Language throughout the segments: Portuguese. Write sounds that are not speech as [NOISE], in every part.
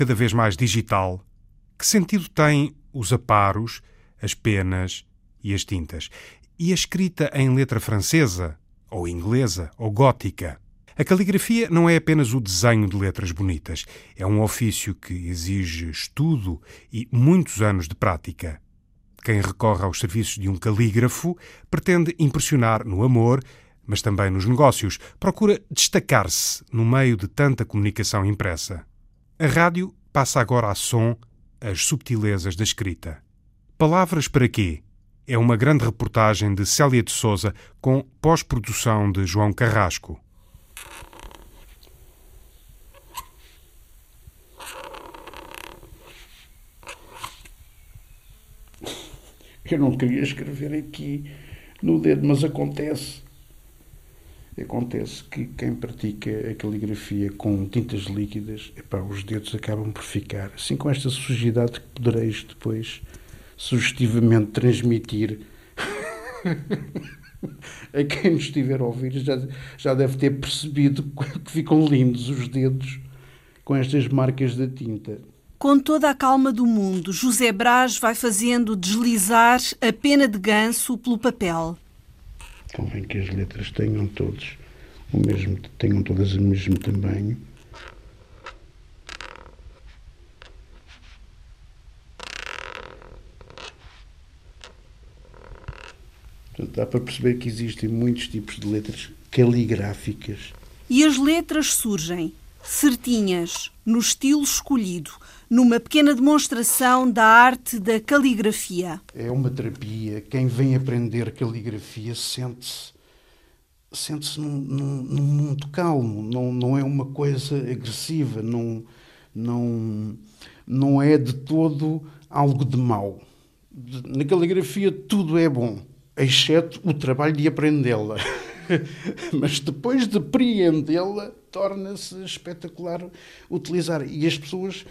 Cada vez mais digital, que sentido têm os aparos, as penas e as tintas? E a escrita em letra francesa, ou inglesa, ou gótica? A caligrafia não é apenas o desenho de letras bonitas. É um ofício que exige estudo e muitos anos de prática. Quem recorre aos serviços de um calígrafo pretende impressionar no amor, mas também nos negócios. Procura destacar-se no meio de tanta comunicação impressa. A rádio passa agora a som as subtilezas da escrita. Palavras para quê? É uma grande reportagem de Célia de Souza com pós-produção de João Carrasco. Eu não queria escrever aqui no dedo, mas acontece. Acontece que quem pratica a caligrafia com tintas líquidas, epá, os dedos acabam por ficar assim com esta sujidade que podereis depois sugestivamente transmitir [LAUGHS] a quem nos estiver a ouvir já, já deve ter percebido [LAUGHS] que ficam lindos os dedos com estas marcas da tinta. Com toda a calma do mundo, José Brás vai fazendo deslizar a pena de ganso pelo papel. Convém que as letras tenham todos o mesmo, tenham todas o mesmo tamanho. Portanto, dá para perceber que existem muitos tipos de letras caligráficas. E as letras surgem certinhas, no estilo escolhido, numa pequena demonstração da arte da caligrafia. É uma terapia. Quem vem aprender caligrafia sente-se sente-se num, num, num, mundo calmo, não, não é uma coisa agressiva, não, não, não é de todo algo de mau. Na caligrafia tudo é bom, exceto o trabalho de aprendê-la. [LAUGHS] Mas depois de apreendê-la, torna-se espetacular utilizar. E as pessoas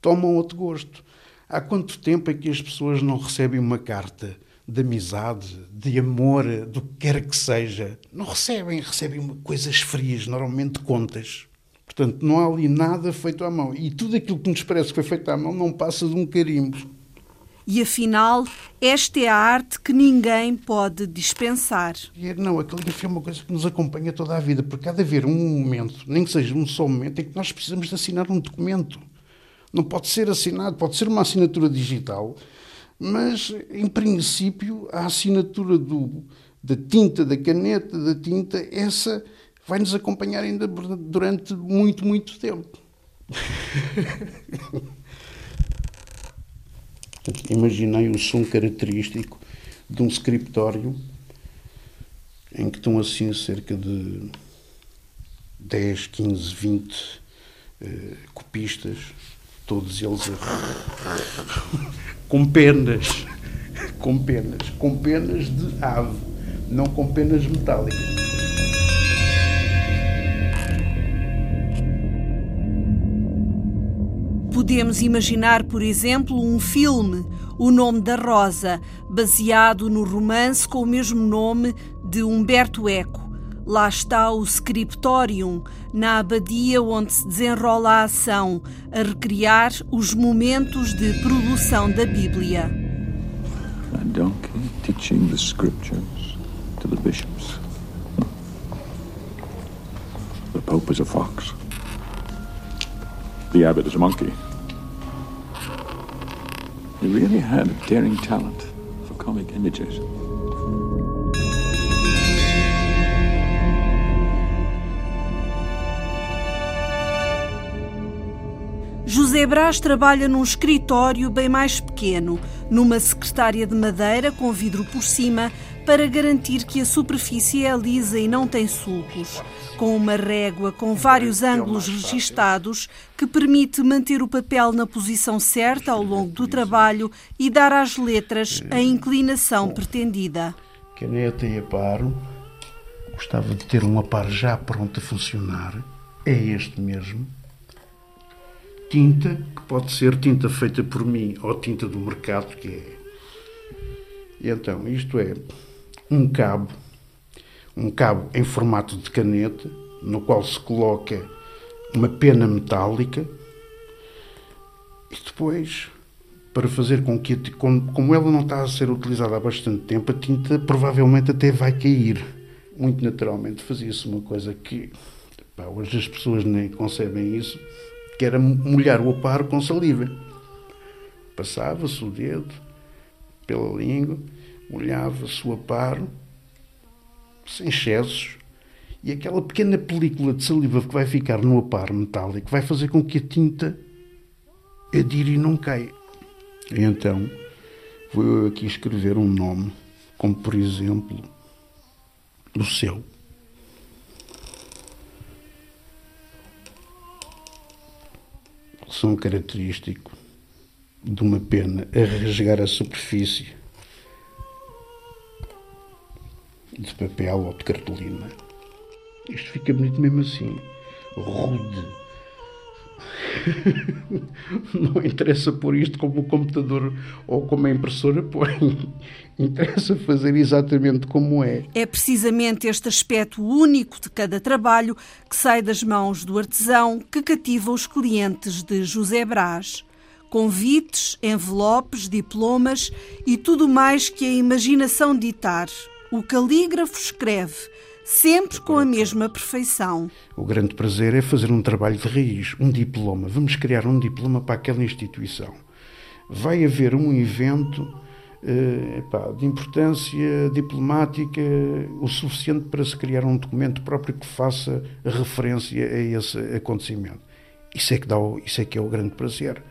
tomam outro gosto. Há quanto tempo é que as pessoas não recebem uma carta de amizade, de amor, do que quer que seja? Não recebem, recebem coisas frias, normalmente contas. Portanto, não há ali nada feito à mão. E tudo aquilo que nos parece que foi feito à mão não passa de um carimbo. E afinal, esta é a arte que ninguém pode dispensar. Não, a caligrafia é uma coisa que nos acompanha toda a vida, porque há de haver um momento, nem que seja um só momento, em que nós precisamos de assinar um documento. Não pode ser assinado, pode ser uma assinatura digital, mas em princípio a assinatura do, da tinta, da caneta, da tinta, essa vai nos acompanhar ainda durante muito, muito tempo. [LAUGHS] Imaginei o som característico de um escritório em que estão assim cerca de 10, 15, 20 uh, copistas todos eles [LAUGHS] com penas, com penas, com penas de ave, não com penas metálicas. Podemos imaginar, por exemplo, um filme, O Nome da Rosa, baseado no romance com o mesmo nome de Humberto Eco Lá está o scriptorium, na abadia onde se desenrola a ação, a recriar os momentos de produção da Bíblia. A donkey teaching the scriptures to the bishops. The Pope is a fox. The abbot is a monkey. He really had a daring talent for comic images. José Brás trabalha num escritório bem mais pequeno, numa secretária de madeira com vidro por cima, para garantir que a superfície é lisa e não tem sulcos, com uma régua com vários ângulos registados que permite manter o papel na posição certa ao longo do trabalho e dar às letras a inclinação pretendida. Caneta e aparo. Gostava de ter um aparo já pronto a funcionar. É este mesmo tinta, que pode ser tinta feita por mim ou tinta do mercado, que é. E então, isto é um cabo, um cabo em formato de caneta, no qual se coloca uma pena metálica, E depois, para fazer com que, como ela não está a ser utilizada há bastante tempo, a tinta provavelmente até vai cair. Muito naturalmente fazia-se uma coisa que pá, hoje as pessoas nem concebem isso, que era molhar o aparo com saliva. Passava-se o dedo pela língua, molhava-se o aparo, sem excessos, e aquela pequena película de saliva que vai ficar no aparo metálico vai fazer com que a tinta adire e não caia. E então vou eu aqui escrever um nome, como por exemplo o seu. Som característico de uma pena a rasgar a superfície de papel ou de cartolina. Isto fica bonito mesmo assim, rude. [LAUGHS] Não interessa pôr isto como o computador ou como a impressora põe. [LAUGHS] Interessa fazer exatamente como é. É precisamente este aspecto único de cada trabalho que sai das mãos do artesão que cativa os clientes de José Brás. Convites, envelopes, diplomas e tudo mais que a imaginação ditar. O calígrafo escreve sempre com a mesma perfeição. O grande prazer é fazer um trabalho de raiz, um diploma. Vamos criar um diploma para aquela instituição. Vai haver um evento epá, de importância diplomática o suficiente para se criar um documento próprio que faça referência a esse acontecimento. Isso é que, dá isso é, que é o grande prazer.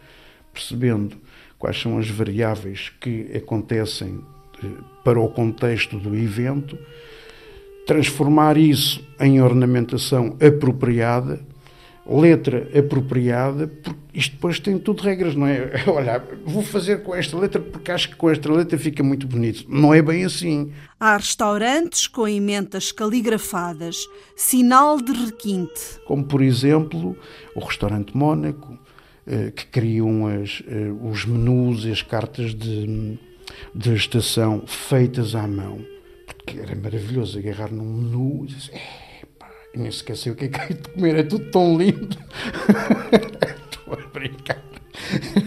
Percebendo quais são as variáveis que acontecem para o contexto do evento, transformar isso em ornamentação apropriada, letra apropriada, porque isto depois tem tudo regras, não é? [LAUGHS] Olha, vou fazer com esta letra porque acho que com esta letra fica muito bonito. Não é bem assim. Há restaurantes com emendas caligrafadas, sinal de requinte. Como, por exemplo, o restaurante Mónaco, eh, que criam as, eh, os menus e as cartas de, de estação feitas à mão que era maravilhoso agarrar num menu e dizer, pá, e nem esqueci o que é que é de comer, é tudo tão lindo. [LAUGHS] Estou a brincar.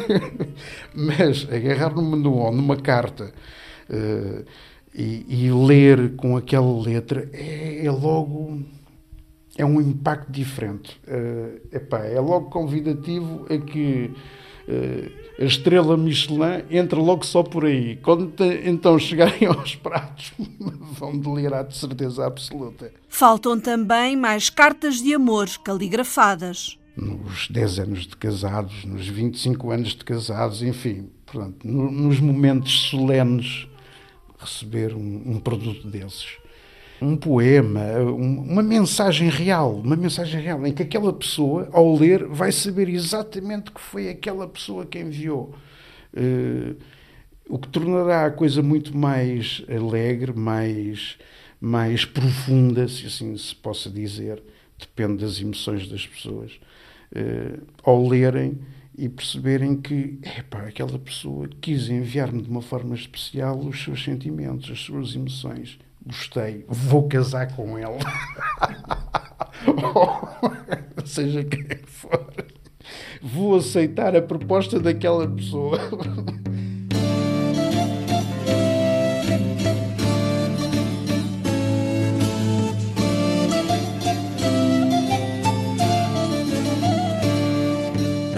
[LAUGHS] Mas agarrar num menu ou numa carta uh, e, e, ler com aquela letra é, é, logo. É um impacto diferente. Uh, epá, é logo convidativo a que a estrela Michelin entra logo só por aí. Quando então chegarem [LAUGHS] aos pratos, [LAUGHS] vão delirar de certeza absoluta. Faltam também mais cartas de amor caligrafadas. Nos 10 anos de casados, nos 25 anos de casados, enfim, portanto, no, nos momentos solenes, receber um, um produto desses um poema, uma mensagem real, uma mensagem real, em que aquela pessoa, ao ler, vai saber exatamente que foi aquela pessoa que enviou. Uh, o que tornará a coisa muito mais alegre, mais, mais profunda, se assim se possa dizer, depende das emoções das pessoas, uh, ao lerem e perceberem que epá, aquela pessoa quis enviar-me de uma forma especial os seus sentimentos, as suas emoções gostei, vou casar com ela. [LAUGHS] seja quem for, vou aceitar a proposta daquela pessoa.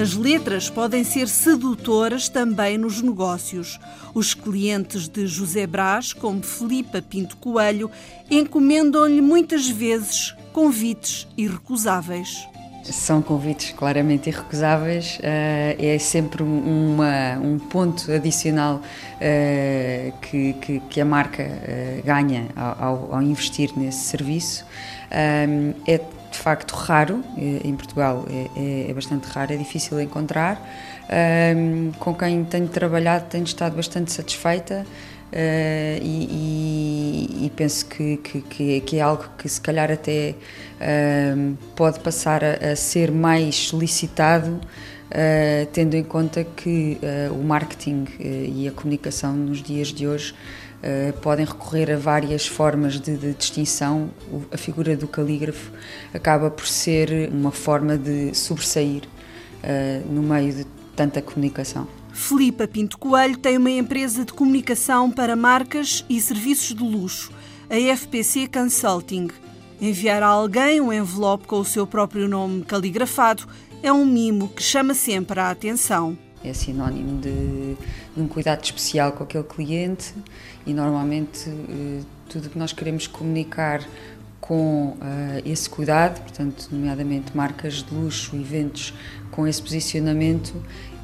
As letras podem ser sedutoras também nos negócios. Os clientes de José Brás, como Filipa Pinto Coelho, encomendam-lhe muitas vezes convites irrecusáveis. São convites claramente irrecusáveis, uh, é sempre uma, um ponto adicional uh, que, que, que, a marca uh, ganha ao, ao, investir nesse serviço. é de facto raro, eh, em Portugal é, é, é bastante raro, é difícil encontrar. Um, com quem tenho trabalhado tenho estado bastante satisfeita uh, e, e, e, penso que, que, que, é algo que se calhar até pode passar a, a, ser mais solicitado, uh, tendo em conta que o marketing e a comunicação nos dias de hoje Uh, podem recorrer a várias formas de, de, distinção. A figura do calígrafo acaba por ser uma forma de sobressair uh, no meio de tanta comunicação. Filipa Pinto Coelho tem uma empresa de comunicação para marcas e serviços de luxo, a FPC Consulting. Enviar a alguém um envelope com o seu próprio nome caligrafado é um mimo que chama sempre a atenção. É sinónimo de, de um cuidado especial com aquele cliente e normalmente eh, tudo que nós queremos comunicar com uh, esse cuidado, portanto, nomeadamente marcas de luxo, eventos com esse posicionamento,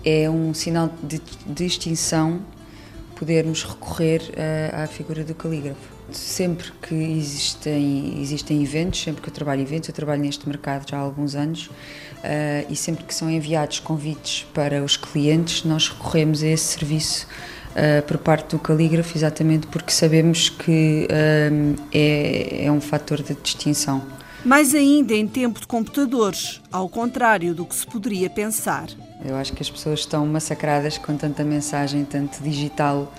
é um sinal de distinção podermos recorrer uh, à figura do calígrafo. Sempre que existem, existem eventos, sempre que eu trabalho eventos, eu trabalho neste mercado já há alguns anos, uh, e sempre que são enviados convites para os clientes, nós recorremos a esse serviço uh, por parte do calígrafo, exatamente porque sabemos que é, é um fator de distinção. Mais ainda em tempo de computadores, ao contrário do que se poderia pensar. Eu acho que as pessoas estão massacradas com tanta mensagem, tanto digital,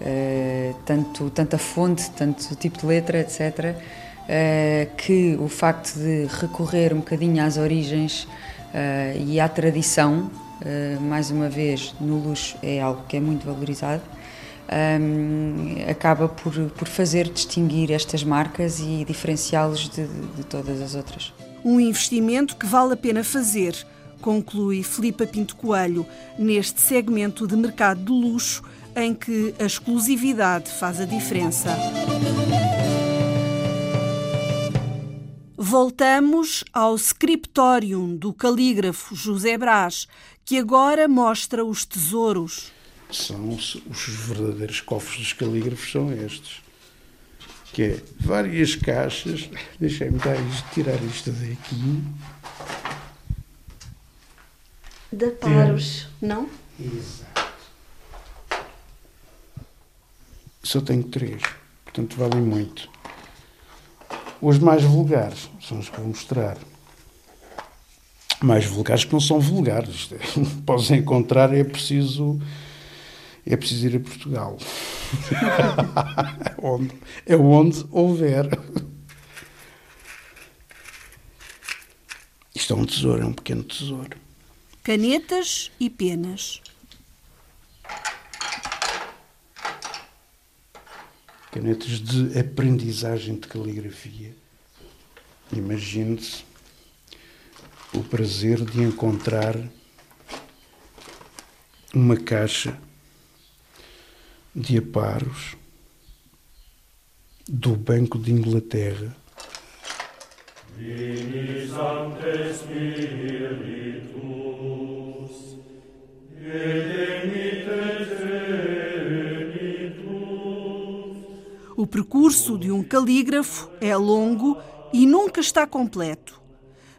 uh, tanto, tanta fonte, tanto tipo de letra, etc., uh, que o facto de recorrer um bocadinho às origens uh, e à tradição, mais uma vez, no luxo é algo que é muito valorizado. Um, acaba por, por fazer distinguir estas marcas e diferenciá-los de, de todas as outras. Um investimento que vale a pena fazer, conclui Filipa Pinto Coelho, neste segmento de mercado de luxo em que a exclusividade faz a diferença. Voltamos ao scriptorium do calígrafo José Brás, que agora mostra os tesouros. São os verdadeiros cofres dos calígrafos são estes. Que é várias caixas. Deixem-me tirar isto daqui. De paros, não? Exato. Só tenho três, portanto valem muito. Os mais vulgares são os que vou mostrar. Mais vulgares que não são vulgares. [LAUGHS] Podes encontrar, é preciso. É preciso ir a Portugal. é, [LAUGHS] onde, é onde houver. Isto é um tesouro, é um pequeno tesouro canetas e penas. Canetas de aprendizagem de caligrafia. Imagine-se o prazer de encontrar uma caixa de aparos do Banco de Inglaterra. O percurso de um calígrafo é longo e nunca está completo.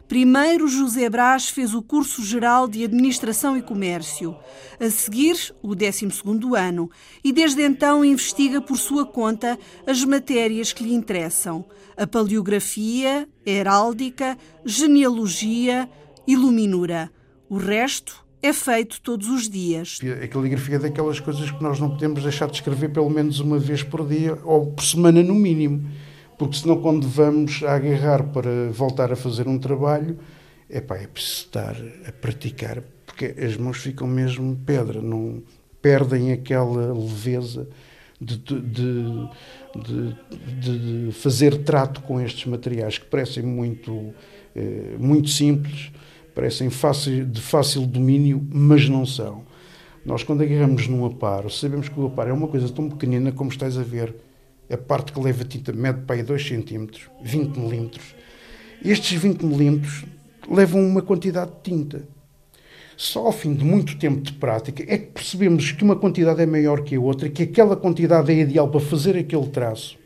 Primeiro, José Brás fez o curso geral de Administração e Comércio, a seguir, o 12º ano, e desde então investiga por sua conta as matérias que lhe interessam: a paleografia, heráldica, genealogia e luminura. O resto é feito todos os dias. A caligrafia é daquelas coisas que nós não podemos deixar de escrever pelo menos uma vez por dia ou por semana no mínimo, porque senão quando vamos a agarrar para voltar a fazer um trabalho, é preciso estar a praticar, porque as mãos ficam mesmo pedra, não perdem aquela leveza de, de, de, de fazer trato com estes materiais que parecem muito, eh, muito simples, parecem fácil, de fácil domínio, mas não são. Nós, quando agarramos num aparo, sabemos que o aparo é uma coisa tão pequenina como estás a ver. A parte que leva tinta mede para aí 2 cm, 20 milímetros. Estes 20 milímetros levam uma quantidade de tinta. Só ao fim de muito tempo de prática é que percebemos que uma quantidade é maior que a outra, que aquela quantidade é ideal para fazer aquele traço,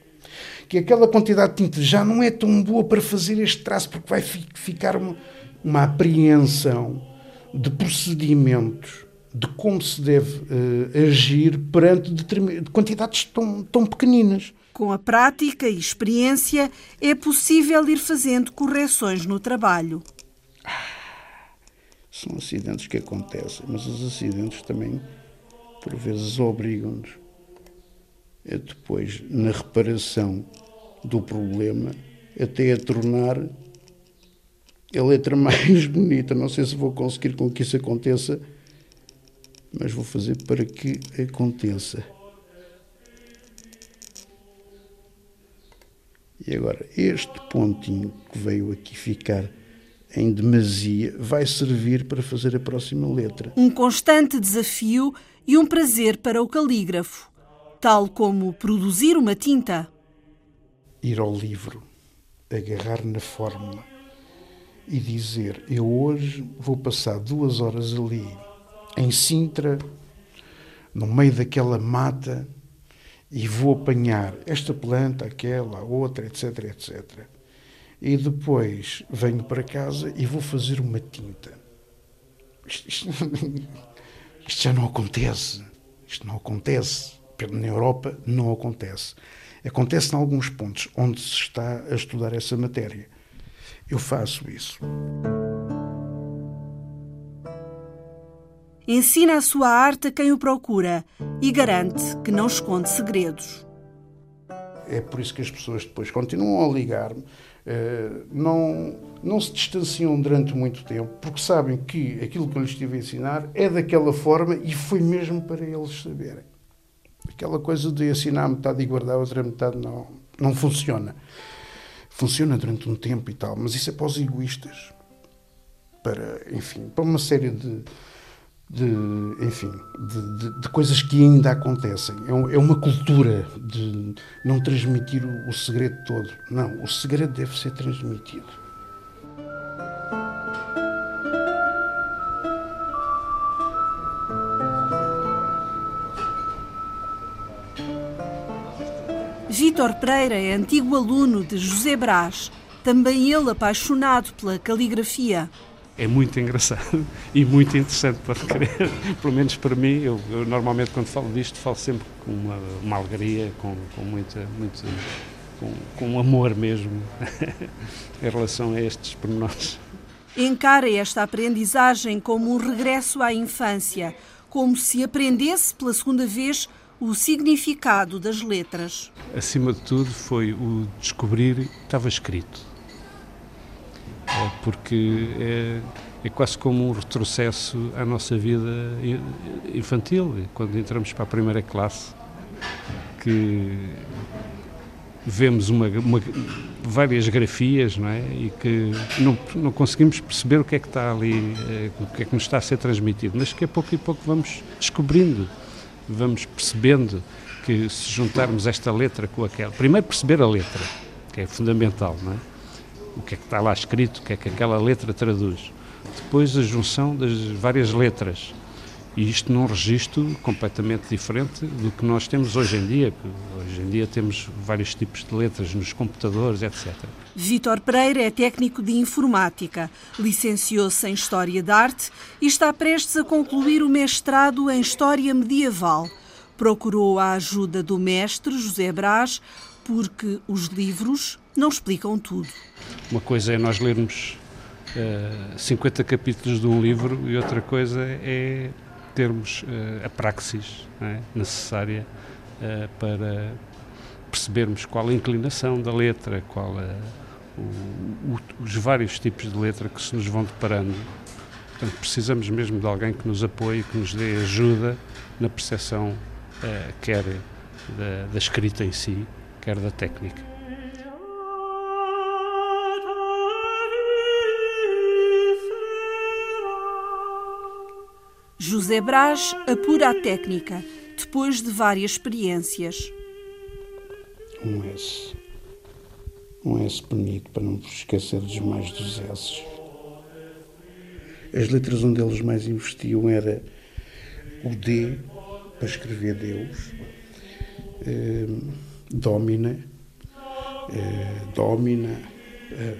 que aquela quantidade de tinta já não é tão boa para fazer este traço, porque vai ficar uma apreensão de procedimentos de como se deve uh, agir perante quantidades tão, tão pequeninas. Com a prática e experiência, é possível ir fazendo correções no trabalho. São acidentes que acontecem, mas os acidentes também, por vezes, obrigam-nos a depois, na reparação do problema, até a tornar a letra [LAUGHS] mais bonita. Não sei se vou conseguir com que isso aconteça, mas vou fazer para que aconteça. E agora, este pontinho que veio aqui ficar em demasia vai servir para fazer a próxima letra. Um constante desafio e um prazer para o calígrafo, tal como produzir uma tinta. Ir ao livro, agarrar na fórmula e dizer: Eu hoje vou passar duas horas ali, em Sintra, no meio daquela mata, e vou apanhar esta planta, aquela, outra, etc, etc. E depois venho para casa e vou fazer uma tinta. Isto, isto, [LAUGHS] isto já não acontece. Isto não acontece. Na Europa não acontece. Acontece em alguns pontos onde se está a estudar essa matéria. Eu faço isso. Ensina a sua arte a quem o procura e garante que não esconde segredos. É por isso que as pessoas depois continuam a ligar-me, eh, não, não se distanciam durante muito tempo, porque sabem que aquilo que eu lhes estive a ensinar é daquela forma e foi mesmo para eles saberem. Aquela coisa de ensinar metade e guardar a outra metade não, não funciona. Funciona durante um tempo e tal, mas isso é para os egoístas. Para, enfim, para uma série de, de, enfim, de, de, de, coisas que ainda acontecem. É, é, uma cultura de não transmitir o, o segredo todo. Não, o segredo deve ser transmitido. Vítor Pereira é antigo aluno de José Brás, também ele apaixonado pela caligrafia é muito engraçado [LAUGHS] e muito interessante para crer. [LAUGHS] Pelo menos para mim, eu, eu, normalmente quando falo disto falo sempre com uma, uma alegria, com, com muita, muito, com, com amor mesmo [LAUGHS] em relação a estes pormenores. Encara esta aprendizagem como um regresso à infância, como se aprendesse pela segunda vez o significado das letras. Acima de tudo foi o descobrir que estava escrito é porque é, é quase como um retrocesso à nossa vida infantil, quando entramos para a primeira classe, que vemos uma, uma, várias grafias não é? e que não, não conseguimos perceber o que é que está ali, eh, o que é que nos está a ser transmitido, mas que a pouco e pouco vamos descobrindo, vamos percebendo que se juntarmos esta letra com aquela, primeiro perceber a letra, que é fundamental, não é? o que é que está lá escrito, o que é que aquela letra traduz. Depois a junção das várias letras. E isto num registro completamente diferente do que nós temos hoje em dia. Hoje em dia temos vários tipos de letras nos computadores, etc. Vítor Pereira é técnico de informática, licenciou-se em História da Arte e está prestes a concluir o mestrado em História Medieval. Procurou a ajuda do mestre José Brás porque os livros não explicam tudo. Uma coisa é nós lermos uh, eh, 50 capítulos de um livro e outra coisa é termos uh, a praxis é, necessária uh, para percebermos qual a inclinação da letra, qual é o, o, os vários tipos de letra que se nos vão deparando. Portanto, precisamos mesmo de alguém que nos apoie, que nos dê ajuda na percepção, quer da, da escrita em si, quer da técnica. José Brás apura a técnica, depois de várias experiências. Um S. Um S bonito, para não vos esquecer dos mais dos S. As letras onde eles mais investiam era o D, para escrever Deus, eh, Domina, eh, Domina, eh,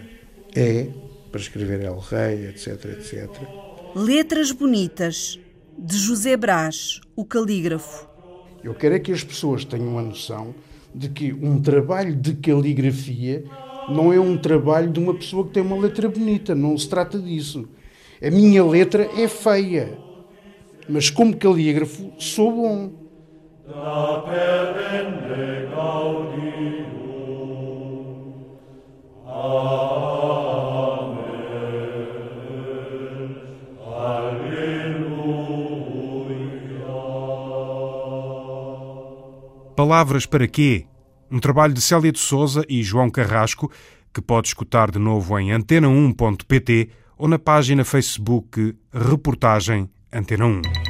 E, para escrever El Rei, etc, etc. Letras bonitas, de José Brás, o calígrafo. Eu quero é que as pessoas tenham a noção de que um trabalho de caligrafia não é um trabalho de uma pessoa que tem uma letra bonita, não se trata disso. A minha letra é feia, mas como calígrafo sou bom. Palavras para quê? Um trabalho de Célia de Souza e João Carrasco, que pode escutar de novo em antena1.pt ou na página Facebook Reportagem Antena 1.